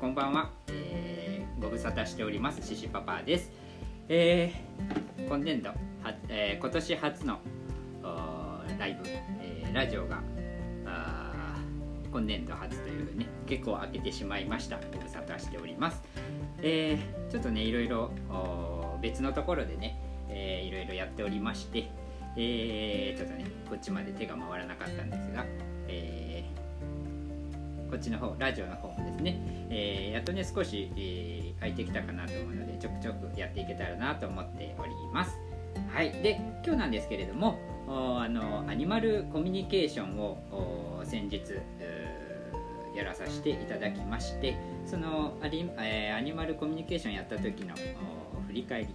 こんばんは、えー、ご無沙汰しておりますシシパパです。えー、今年度は、えー、今年初のライブ、えー、ラジオが今年度初というね結構開けてしまいました。ご無沙汰しております。えー、ちょっとねいろいろ別のところでね、えー、いろいろやっておりましてえー、ちょっとねこっちまで手が回らなかったんですが、えー、こっちの方ラジオの方もですね、えー、やっとね少し、えー、空いてきたかなと思うのでちょくちょくやっていけたらなと思っております。はい。で今日なんですけれどもあのアニマルコミュニケーションを先日やらさせていただきましてそのアニ,、えー、アニマルコミュニケーションやった時の振り返り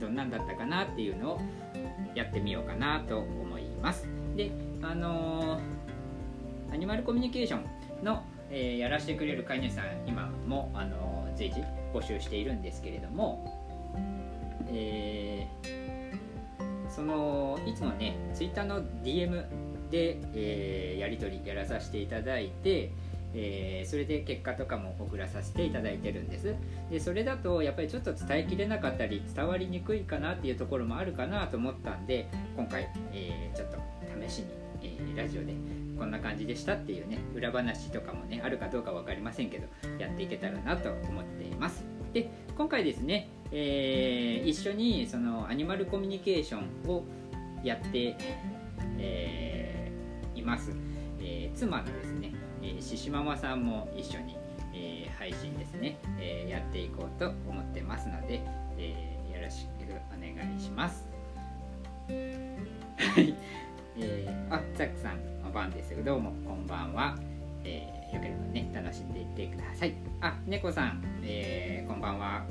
どんなんだったかなっていうのをやってみようかなと思います。であのー、アニマルコミュニケーションの、えー、やらせてくれる飼い主さん今も、あの、随時募集しているんですけれども、えー、そのいつもね Twitter の DM で、えー、やり取りやらさせていただいてえー、それで結果とかも送らさせていただいてるんです。でそれだとやっぱりちょっと伝えきれなかったり伝わりにくいかなっていうところもあるかなと思ったんで今回、えー、ちょっと試しに、えー、ラジオでこんな感じでしたっていうね裏話とかもねあるかどうか分かりませんけどやっていけたらなと思っています。で今回ですね、えー、一緒にそのアニマルコミュニケーションをやって、えー、います、えー、妻のですねえー、ししママさんも一緒に、えー、配信ですね、えー、やっていこうと思ってますので、えー、よろしくお願いします。はい、えー、あザックさん。おばんですけどもこんばんは、えー、よければね楽しんでいってください。あ猫さん、えー、こんばんは、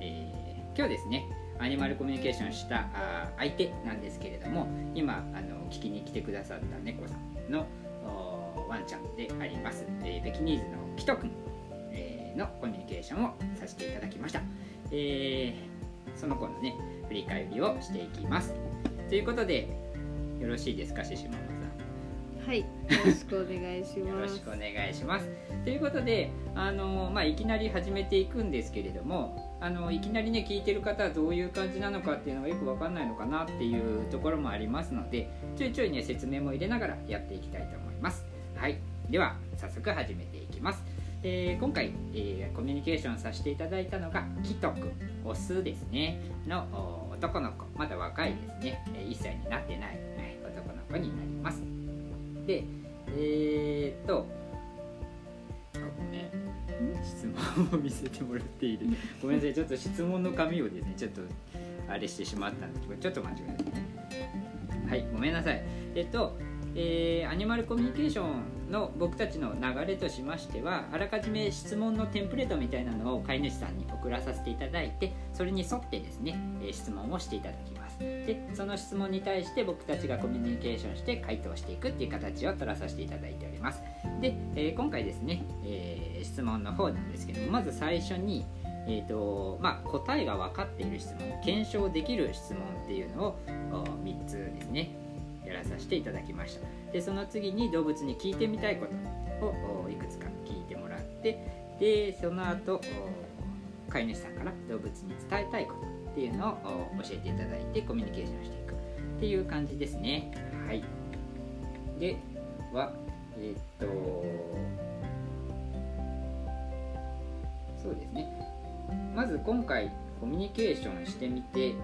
えー、今日ですねアニマルコミュニケーションしたあ相手なんですけれども今あの聞きに来てくださった猫さんのワンちゃんであります、えー、ペキニーズのキトくん、えー、のコミュニケーションをさせていただきました、えー、その子のね振り返りをしていきます。ということでよろしいですかししままさんはいよろしくお願いします。よろしくお願いします。ということであの、まあ、いきなり始めていくんですけれどもあのいきなりね聞いてる方はどういう感じなのかっていうのがよく分かんないのかなっていうところもありますのでちょいちょいね説明も入れながらやっていきたいと思います。はい。では早速始めていきます、えー、今回、えー、コミュニケーションさせていただいたのがキトくんオスですね。の男の子。まだ若いですね。1歳になってない、男の子になります。でえー、っとあごめん。質問を見せてもらっているごめんなさい。ちょっと質問の紙をですねちょっとあれしてしまったんですけどちょっと間違えたはいごめんなさい。えっとえー、アニマルコミュニケーションの僕たちの流れとしましてはあらかじめ質問のテンプレートみたいなのを飼い主さんに送らさせていただいてそれに沿ってですね、えー、質問をしていただきます。でその質問に対して僕たちがコミュニケーションして回答していくっていう形を取らさせていただいております。で、えー、今回ですね、え質問の方なんですけどもまず最初にえーとまあ、答えが分かっている質問検証できる質問っていうのを3つですねやらさせていただきました。でその次に動物に聞いてみたいことをいくつか聞いてもらってでその後飼い主さんから動物に伝えたいこと。っていうのを教えていただいてコミュニケーションしていくっていう感じですね。はい。ではえー、っとそうですね。まず今回コミュニケーションしてみて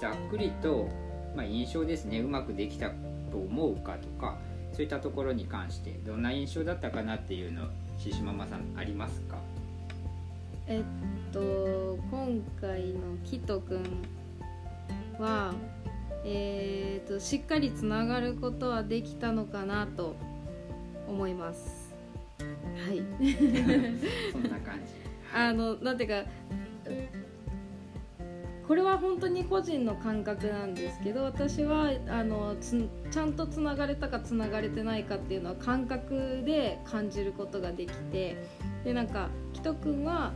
ざっくりとまあ、印象ですね。うまくできたと思うかとかそういったところに関してどんな印象だったかなっていうのししママさんありますか？えっと今回のキトくんはえーと、としっかりつながることはできたのかなと思います。はい。そんな感じ。あのなんていうかこれは本当に個人の感覚なんですけど私はあのちゃんとつながれたかつながれてないかっていうのは感覚で感じることができてでなんか紀人君は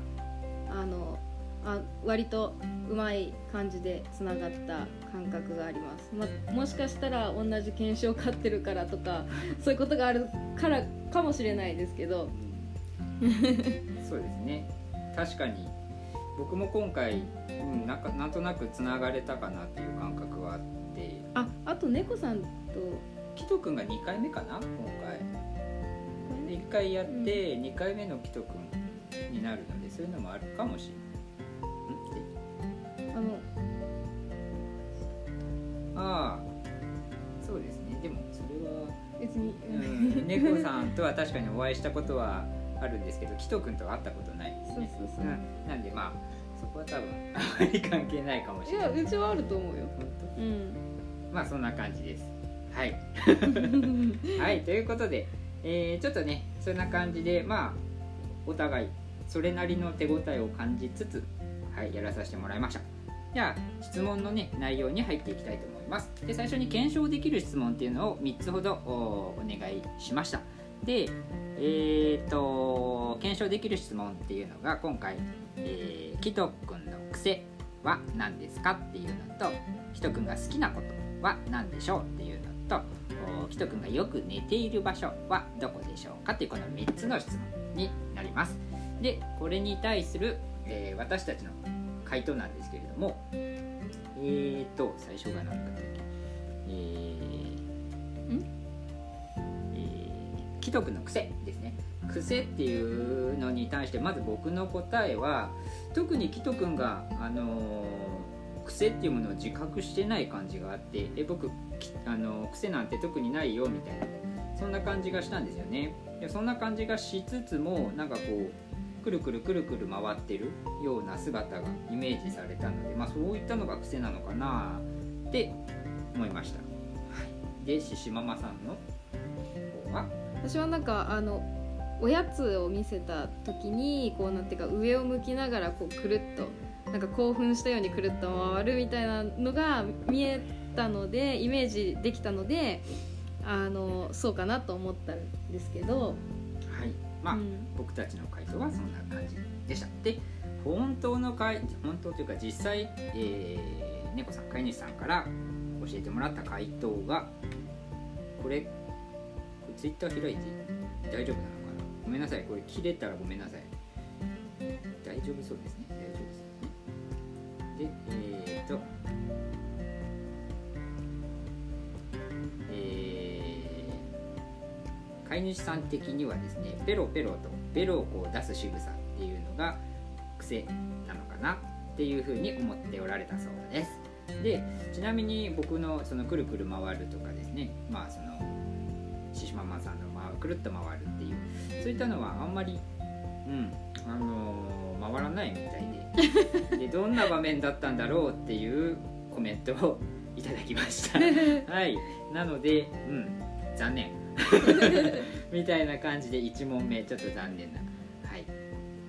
あのあ割とうまい感じでつながった感覚があります、まもしかしたら同じ犬種を飼ってるからとかそういうことがあるからかもしれないですけど。そうですね。確かに僕も今回、うん、なんかなんとなくつながれたかなっていう感覚はあって。ああと猫さんと。キト君が2回目かな？今回。で1回やって、2回目のキト君になるのでそういうのもあるかもしれない。あの。ああ。そうですね。でもそれは別に、うん、猫さんとは確かにお会いしたことはあるんですけど キト君とは会ったことないですね。そうそうそう、うん、なんでまあそこは多分あまり関係ないかもしれない。いやうちはあると思うよ。本当、うん、まあそんな感じです。はい。はい。ということで、えー、ちょっとねそんな感じでまあお互いそれなりの手応えを感じつつはいやらさせてもらいました。じゃあ質問のね内容に入っていきたいと思います。で最初に検証できる質問っていうのを3つほどお願いしました。でえーと、検証できる質問っていうのが今回、えー、キト君の癖は何ですかっていうのとキト君が好きなことは何でしょうっていうのとキト君がよく寝ている場所はどこでしょうかっていうこの3つの質問になります。でこれに対する、えー、私たちの回答なんですけれどもえーと最初が何だったっけえー、ん？えー、既得の癖ですね。癖っていうのに対してまず僕の答えは特にキト君があのー、癖っていうものを自覚してない感じがあってえ僕あの癖なんて特にないよみたいなそんな感じがしたんですよね。でそんな感じがしつつもなんかこうくるくるくるくる回ってるような姿がイメージされたので、まあ、そういったのが癖なのかなって思いました。で獅子ママさんの方は？私はなんかあのおやつを見せた時にこうなんていうか上を向きながらこうくるっとなんか興奮したようにくるっと回るみたいなのが見えたのでイメージできたのであのそうかなと思ったんですけどまあ、うん、僕たちの回答はそんな感じでした。で本当の回本当というか実際、えー、猫さん飼い主さんから教えてもらった回答がこれツイッター開いて大丈夫なのかな？ごめんなさい。これ切れたらごめんなさい。大丈夫そうですね。大丈夫ですね。でえー、っと飼い主さん的にはですねペロペロとベロをこう出す仕草っていうのが癖なのかなっていうふうに思っておられたそうです。でちなみに僕のそのくるくる回るとかですねまあそのシシママさんのくるっと回るっていうそういったのはあんまりうんあのー、回らないみたいで。でどんな場面だったんだろうっていうコメントをいただきました。はい。なのでうん残念 みたいな感じで1問目ちょっと残念な、はい、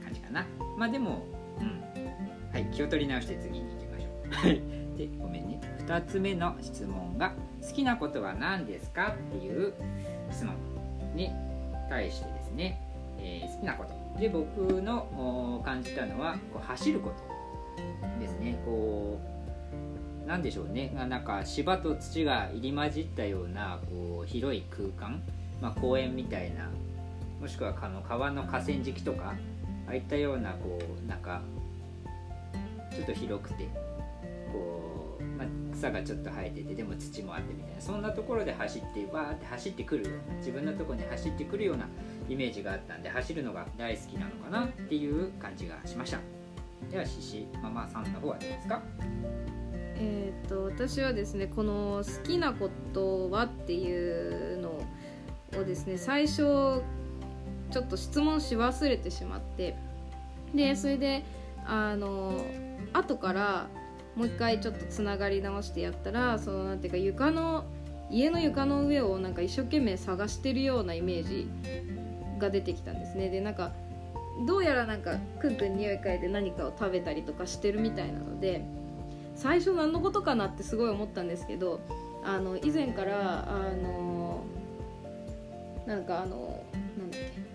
感じかな。まあでも、うん、はい気を取り直して次に行きましょう。でごめんね。2つ目の質問が「好きなことは何ですか?」っていう質問に対してですね、えー、好きなこと。で僕の感じたのはこう走ることですね。こう何でしょうね。なんか芝と土が入り混じったようなこう広い空間、まあ、公園みたいな。もしくはあの川の河川敷とか。ああいったようなこうなんかちょっと広くて。こう、まあ、草がちょっと生えててでも土もあってみたいな。そんなところで走ってバーって走ってくる自分のとこに走ってくるようなイメージがあったんで走るのが大好きなのかなっていう感じがしました。では獅子ママさんの方はどうですか？えーと、私はですねこの「好きなことは?」っていうのをですね最初ちょっと質問し忘れてしまってでそれであの後からもう一回ちょっとつながり直してやったらそのなんていうか床の家の床の上をなんか一生懸命探してるようなイメージが出てきたんですねでなんかどうやらなんかくんくん匂い嗅いで何かを食べたりとかしてるみたいなので最初何のことかなってすごい思ったんですけどあの以前からあのなんかあのなんだっけ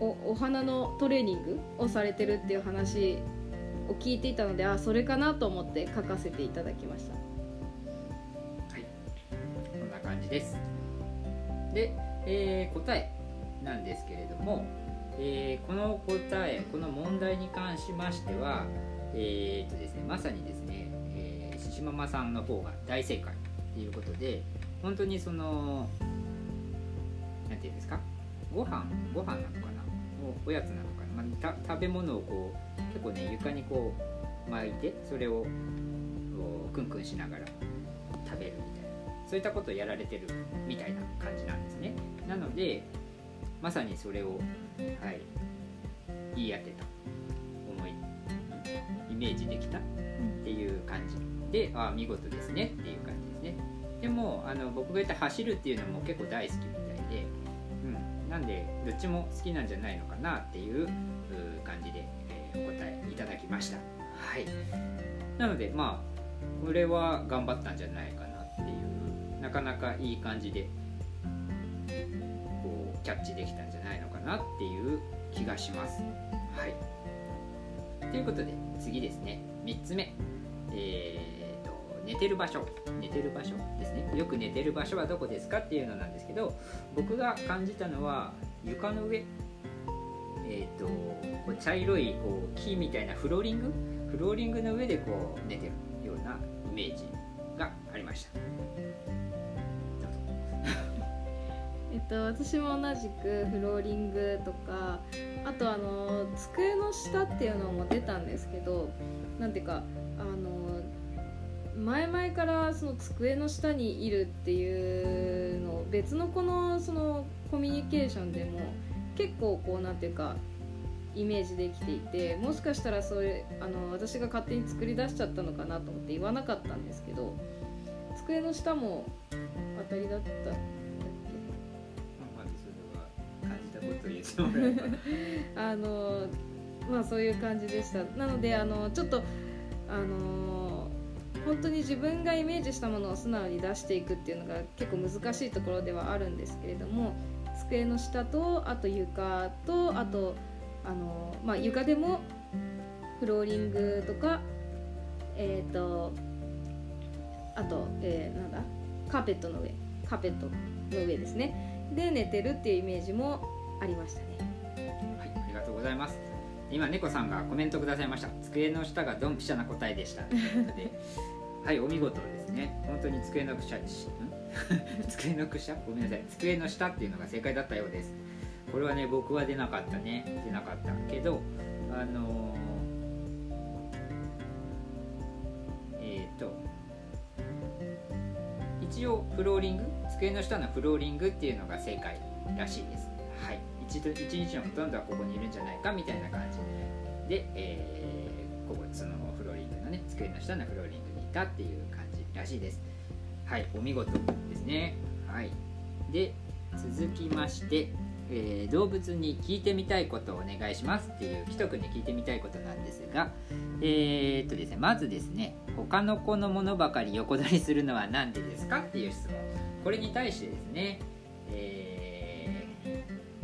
おお花のトレーニングをされてるっていう話を聞いていたのであそれかなと思って書かせていただきました。はい。こんな感じです。で、えー、答えなんですけれどもえー、この答えこの問題に関しましてはえー、っとですねまさにですね、えー、獅子ママさんの方が大正解っていうことで本当にその何て言うんですかご飯ご飯なのかなおやつなのかな、まあ、食べ物をこう結構ね床にこう巻いてそれをクンクンしながら食べるみたいなそういったことをやられてるみたいな感じなんですね。なのでまさにそれを、はい、言い当てた。イメージできたっていう感じ。でああ見事ですねっていう感じですね。でもあの僕が言った走るっていうのも結構大好きみたいで、うん、なんでどっちも好きなんじゃないのかなっていう感じで、えー、お答えいただきました。はい。なのでまあこれは頑張ったんじゃないかなっていうなかなかいい感じでこうキャッチできたんじゃないのかなっていう気がします。はい。ということで次ですね。3つ目。えーと、寝てる場所。寝てる場所ですね。よく寝てる場所はどこですかっていうのなんですけど僕が感じたのは床の上。えっ、ー、とこう茶色いこう木みたいなフローリング？フローリングの上でこう寝てるようなイメージがありました。えっと、私も同じくフローリングとかあとあの机の下っていうのも出たんですけどなんていうかあの前々からその机の下にいるっていうのを別の子のそのコミュニケーションでも結構こうなんていうかイメージできていてもしかしたらそういうあの私が勝手に作り出しちゃったのかなと思って言わなかったんですけど机の下も当たりだった。あのまあそういう感じでした。なのであのちょっとあの本当に自分がイメージしたものを素直に出していくっていうのが結構難しいところではあるんですけれども机の下とあと床とあとあの、まあ、床でもフローリングとかえっ、ー、とあと、えー、なんだ？カーペットの上。カーペットの上ですね。で寝てるっていうイメージもありましたね。はいありがとうございます。今猫さんがコメントくださいました。机の下がドンピシャな答えでした。ということで。はいお見事ですね。本当に机の下 机の下？ごめんなさい。机の下っていうのが正解だったようです。これはね僕は出なかったね。出なかったけどあのー、えっ、ー、と一応フローリング？机の下のフローリングっていうのが正解らしいです。はい。一一日のほとんどはここにいるんじゃないかみたいな感じで、えー、ここそのフローリングのね机の下のフローリングにいたっていう感じらしいです。はいお見事ですね。はい。で続きましてえー、動物に聞いてみたいことをお願いしますっていう既得に聞いてみたいことなんですが、えー、っとですね、まずですね他の子のものばかり横取りするのは何でですかっていう質問。これに対してですね、えー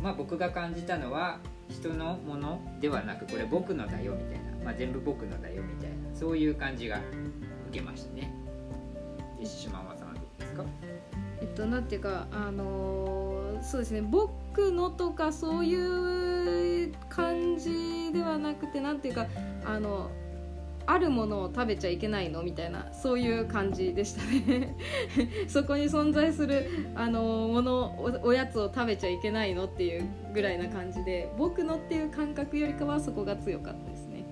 まあ、僕が感じたのは人のものではなくこれ僕のだよみたいな、まあ、全部僕のだよみたいなそういう感じが受けましたね。で島間さんはどうですか？えっとなんていうかあのー、そうですね僕のとかそういう感じではなくてなんていうかあのあるものを食べちゃいけないの？みたいなそういう感じでしたね。そこに存在するあのものおやつを食べちゃいけないのっていうぐらいな感じで僕のっていう感覚よりかはそこが強かったですね。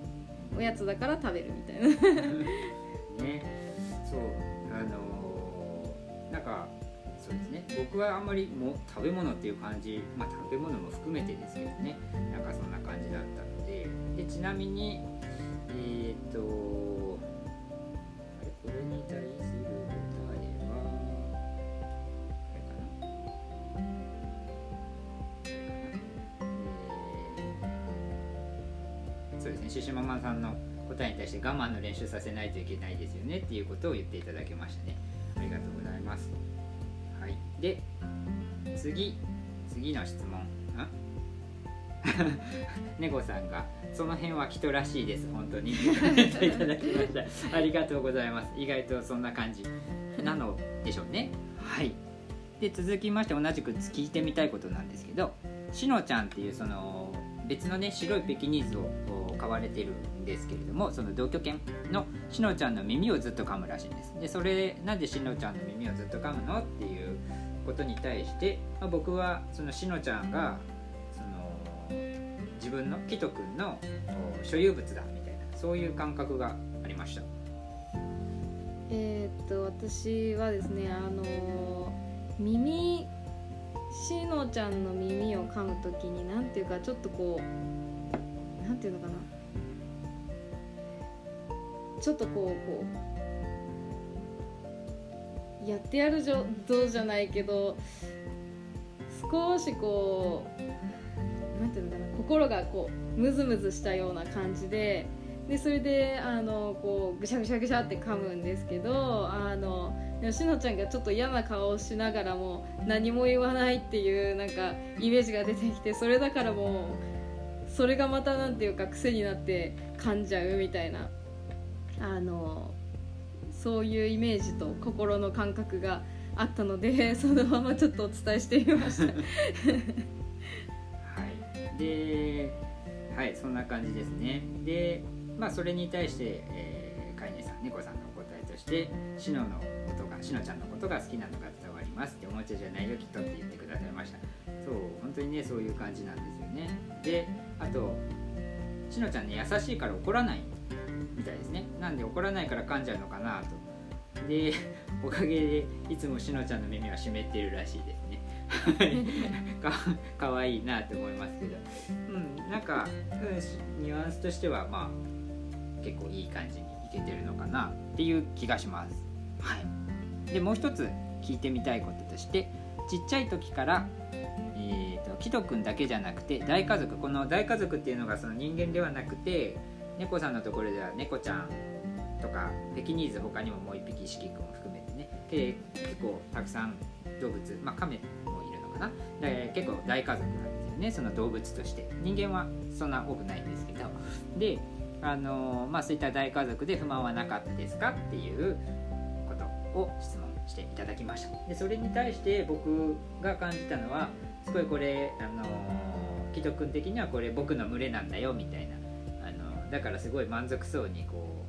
おやつだから食べるみたいな。ね。そうあのー、なんかそうですね。僕はあんまりも食べ物っていう感じまあ食べ物も含めてですけどね。なんかそんな感じだったので。でちなみにえっ、ー、とあれこれに対する答えはあれかな。えー、そうですね。シシママさんの答えに対して我慢の練習させないといけないですよねっていうことを言っていただきましたね。ありがとうございます。はい。で次。次の質問。猫さんがその辺は人らしいです本当に。いただきました。ありがとうございます。意外とそんな感じなのでしょうね。はい。で続きまして同じく聞いてみたいことなんですけどしのちゃんっていうその別のね白いペキニーズを飼われてるんですけれどもその同居犬のしのちゃんの耳をずっと噛むらしいんです。でそれなんでしのちゃんの耳をずっと噛むの？っていうことに対して、まあ、僕はそのしのちゃんが自分のキト君の所有物だみたいなそういう感覚がありました。えー、っと私はですねあの耳しのちゃんの耳を噛む時に何ていうかちょっとこう何ていうのかな。ちょっとこうこうやってやるじょどうじゃないけど少しこう心がこうムズムズしたような感じででそれであのこうぐしゃぐしゃぐしゃって噛むんですけどあのしのちゃんがちょっと嫌な顔をしながらも何も言わないっていうなんかイメージが出てきてそれだからもうそれがまた何ていうか癖になって噛んじゃうみたいなあのそういうイメージと心の感覚があったのでそのままちょっとお伝えしてみました。ではいそんな感じですね。でまあそれに対して、えー、飼い主さん猫さんのお答えとしてシノのことがしのちゃんのことが好きなのが伝わりますっておもちゃじゃないよきっとって言ってくださいました。そう本当にねそういう感じなんですよね。であとしのちゃんね優しいから怒らないみたいですね。なんで怒らないから噛んじゃうのかなと。でおかげでいつもしのちゃんの耳は湿っているらしいです。かかわいいなって思いますけど。うんなんか、うん、ニュアンスとしてはまあ結構いい感じにいけてるのかなっていう気がします。はい、でもう一つ聞いてみたいこととしてちっちゃい時から、えーと、キト君だけじゃなくて大家族この大家族っていうのがその人間ではなくて猫さんのところでは猫ちゃんとかペキニーズ他にももう一匹四季君を含めてね結構たくさん動物まあカメかな。で結構大家族なんですよね。その動物として。人間はそんな多くないんですけど。であのまあ、そういった大家族で不満はなかったですかっていうことを質問していただきました。でそれに対して僕が感じたのはすごいこれあの木戸君的にはこれ僕の群れなんだよみたいな。あのだからすごい満足そうにこ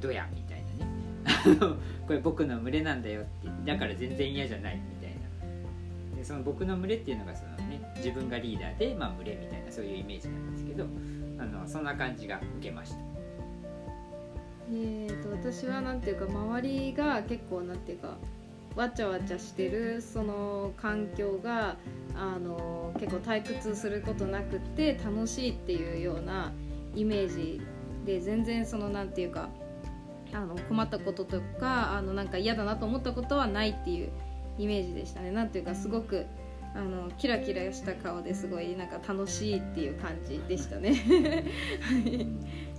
う「どや」みたいなね。これ僕の群れなんだよって。だから全然嫌じゃない。でその僕の群れっていうのがそのね自分がリーダーで、まあ、群れみたいなそういうイメージなんですけどあのそんな感じが受けました。えーと、私はなんていうか周りが結構なんていうかわちゃわちゃしてるその環境があの結構退屈することなくて楽しいっていうようなイメージで全然そのなんていうかあの困ったこととかあのなんか嫌だなと思ったことはないっていうイメージでしたね。なんていうかすごくあのキラキラした顔ですごいなんか楽しいっていう感じでしたね。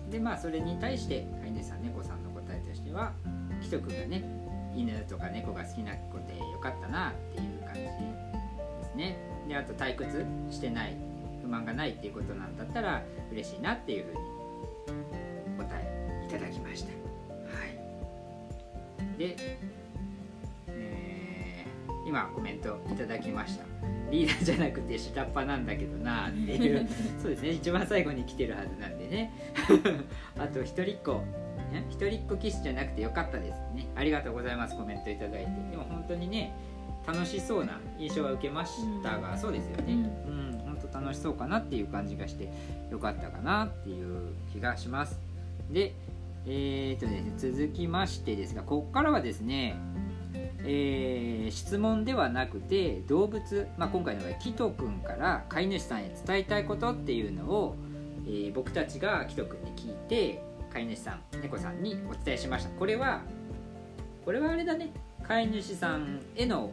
でまあそれに対して飼い主さん猫さんの答えとしては紀人君がね犬とか猫が好きな子でよかったなっていう感じですね。であと退屈してない不満がないっていうことなんだったら嬉しいなっていうふうに答えいただきました。はい。で今コメントいただきました。リーダーじゃなくて下っ端なんだけどなっていう。そうですね。一番最後に来てるはずなんでね。あと一人っ子一人っ子キスじゃなくてよかったですね。ありがとうございます。コメントいただいて。でも本当にね楽しそうな印象は受けましたが、うん、そうですよね。うん。本当楽しそうかなっていう感じがしてよかったかなっていう気がします。でえーとですね、続きましてですがここからはですねえー、質問ではなくて動物、まあ、今回の場合キト君から飼い主さんへ伝えたいことっていうのを、えー、僕たちがキト君に聞いて飼い主さん猫さんにお伝えしました。これはこれはあれだね。飼い主さんへの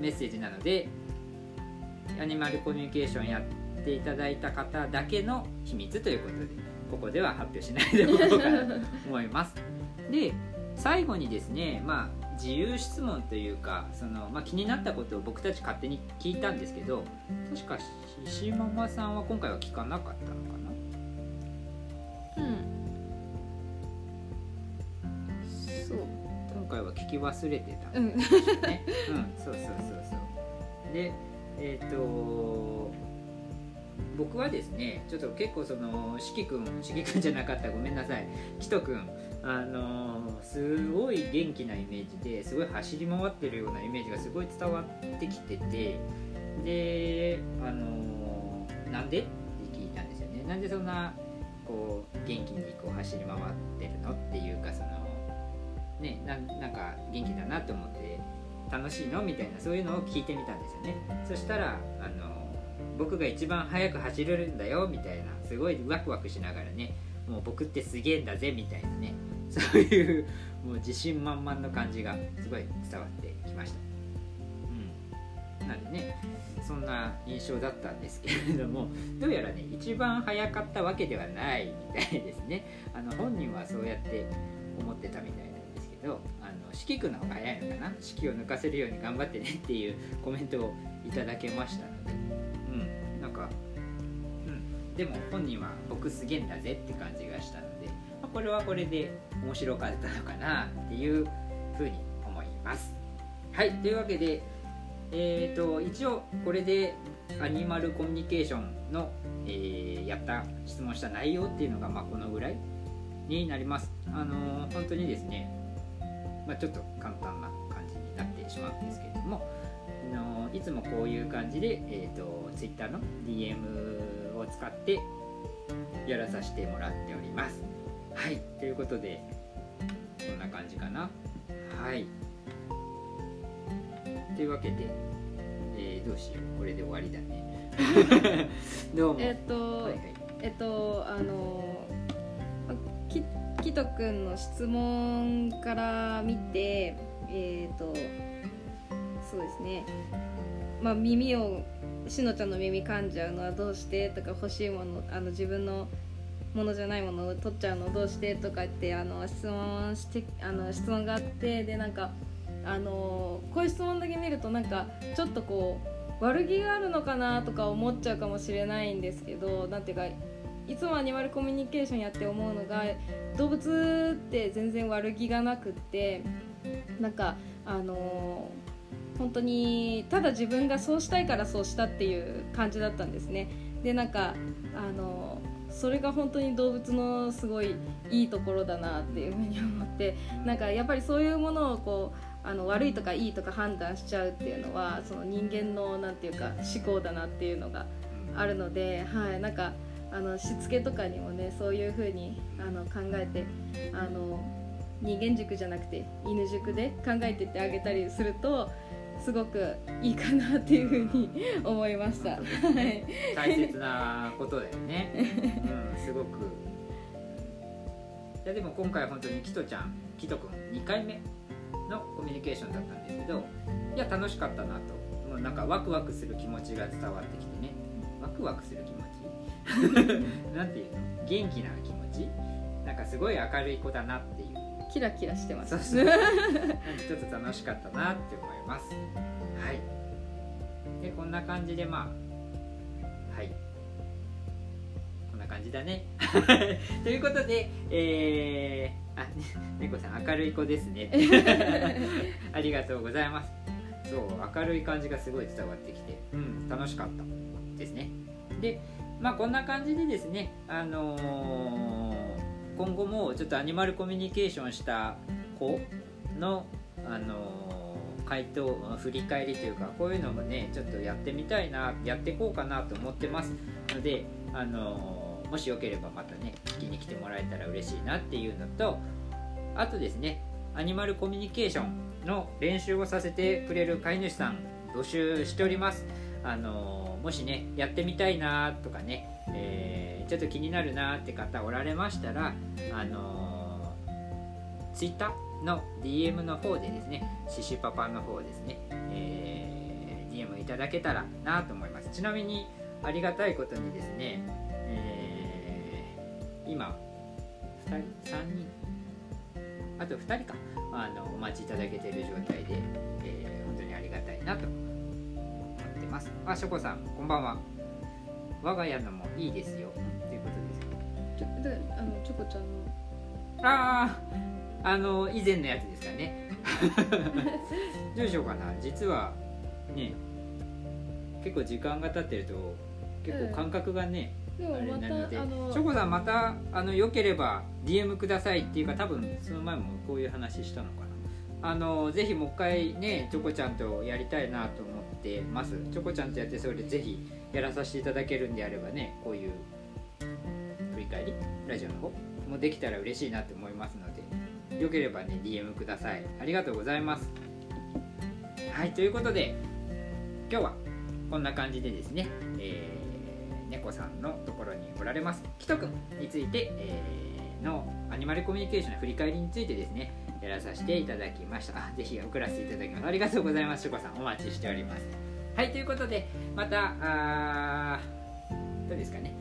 メッセージなのでアニマルコミュニケーションやっていただいた方だけの秘密ということでここでは発表しないでおこうかなと思います。で最後にですねまあ自由質問というかその、まあ、気になったことを僕たち勝手に聞いたんですけど確か獅子ママさんは今回は聞かなかったのかな？うん。そう。今回は聞き忘れてたんですね、うん、うん、そうそうそうそう。でえっ、ー、と僕はですねちょっと結構その四季君四季君じゃなかった。ごめんなさい。紀人君あのすごい元気なイメージですごい走り回ってるようなイメージがすごい伝わってきててであのなんで？って聞いたんですよね。なんでそんなこう元気にこう走り回ってるのっていうかそのねななんか元気だなと思って楽しいのみたいなそういうのを聞いてみたんですよね。そしたらあの僕が一番速く走れるんだよみたいなすごいワクワクしながらねもう僕ってすげえんだぜみたいなね そういうもう自信満々の感じがすごい伝わってきました。うん。なんでねそんな印象だったんですけれどもどうやらね一番速かったわけではないみたいですね。あの本人はそうやって思ってたみたいなんですけどあの四季君の方が早いのかな？四季を抜かせるように頑張ってねっていうコメントをいただけましたので。うん。なんかうん。でも本人は僕すげえんだぜって感じがしたので、まあこれはこれで面白かったのかなっていうふうに思います。はいというわけでえー、と一応これでアニマルコミュニケーションの、えーやった質問した内容っていうのがまあこのぐらいになります。あのー本当にですね、まあ、ちょっと簡単な感じになってしまうんですけれども、あのいつもこういう感じで、えー、と Twitter の DM を使ってやらさせてもらっております。はい。ということでこんな感じかな。はい。というわけで、えーどうしよう。これで終わりだね。どうも、えっと、はいはい。えっとあのまききとくんの質問から見てえっとそうですね。まあ耳をしのちゃんの耳噛んじゃうのはどうして？とか欲しいものあの自分のものじゃないものを取っちゃうのどうして？とかってあの質問してあの質問があってでなんかあのこういう質問だけ見るとなんかちょっとこう悪気があるのかなとか思っちゃうかもしれないんですけどなんていうかいつもアニマルコミュニケーションやって思うのが動物って全然悪気がなくってなんかあの本当にただ自分がそうしたいからそうしたっていう感じだったんですね。でなんかあのそれが本当に動物のすごいいいところだなっていうふうに思ってなんかやっぱりそういうものをこうあの悪いとかいいとか判断しちゃうっていうのはその人間のなんていうか思考だなっていうのがあるので、はい、なんかあのしつけとかにもねそういうふうにあの考えてあの人間塾じゃなくて犬塾で考えてってあげたりするとすごくいいかなっていうふうに思いました。はい大切なことだよね、うん、すごく。いやでも今回本当にキトちゃんキトくん2回目のコミュニケーションだったんですけどいや楽しかったなと。もうなんかワクワクする気持ちが伝わってきてね。ワクワクする気持ち？なんていうの？元気な気持ち？なんかすごい明るい子だなっていうキラキラしてます。そうそう。ちょっと楽しかったなって思います。はい。でこんな感じでまあはい。こんな感じだね。ということでえー、あね 猫さん明るい子ですね。ありがとうございます。そう明るい感じがすごい伝わってきてうん楽しかったですね。でまあこんな感じでですねあのー今後もちょっとアニマルコミュニケーションした子のあのー回答振り返りというかこういうのもねちょっとやってみたいなやっていこうかなと思ってます。のであのーもしよければまたね聞きに来てもらえたら嬉しいなっていうのとあとですねアニマルコミュニケーションの練習をさせてくれる飼い主さん募集しております。あのもしねやってみたいなとかね、えーちょっと気になるなって方おられましたらあの Twitter の DM の方でですねシシパパの方ですね、えー DM いただけたらなと思います。ちなみにありがたいことにですね、えー今2人3人あと2人かあのお待ちいただけてる状態で、えー本当にありがたいなと思ってます。あしょこさんこんばんは。我が家のもいいですよ。であのチョコちゃんの。あああの以前のやつですかね。どうしようかな。実はね結構時間が経ってると結構感覚がね、あれでもまなのでチョコさんまたあのよければ DM くださいっていうか多分その前もこういう話したのかな。あのぜひもう一回ねチョコちゃんとやりたいなと思ってます。チョコちゃんとやってそれでぜひやらさせていただけるんであればねこういう振りラジオの方もできたら嬉しいなと思いますのでよければね DM ください。ありがとうございます。はいということで今日はこんな感じでですね、えー猫さんのところにおられます。キトくんについて、えーのアニマルコミュニケーションの振り返りについてですねやらさせていただきました。あぜひ送らせていただきます。ありがとうございます。しょこさんお待ちしております。はいということでまたどうですかね、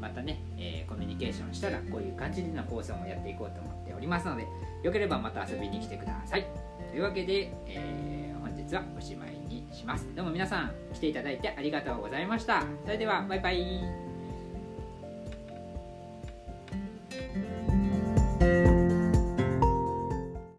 またね、えーコミュニケーションしたらこういう感じでの放送もやっていこうと思っておりますのでよければまた遊びに来てください。というわけで、えー本日はおしまいにします。どうも皆さん来ていただいてありがとうございました。それではバイバイ。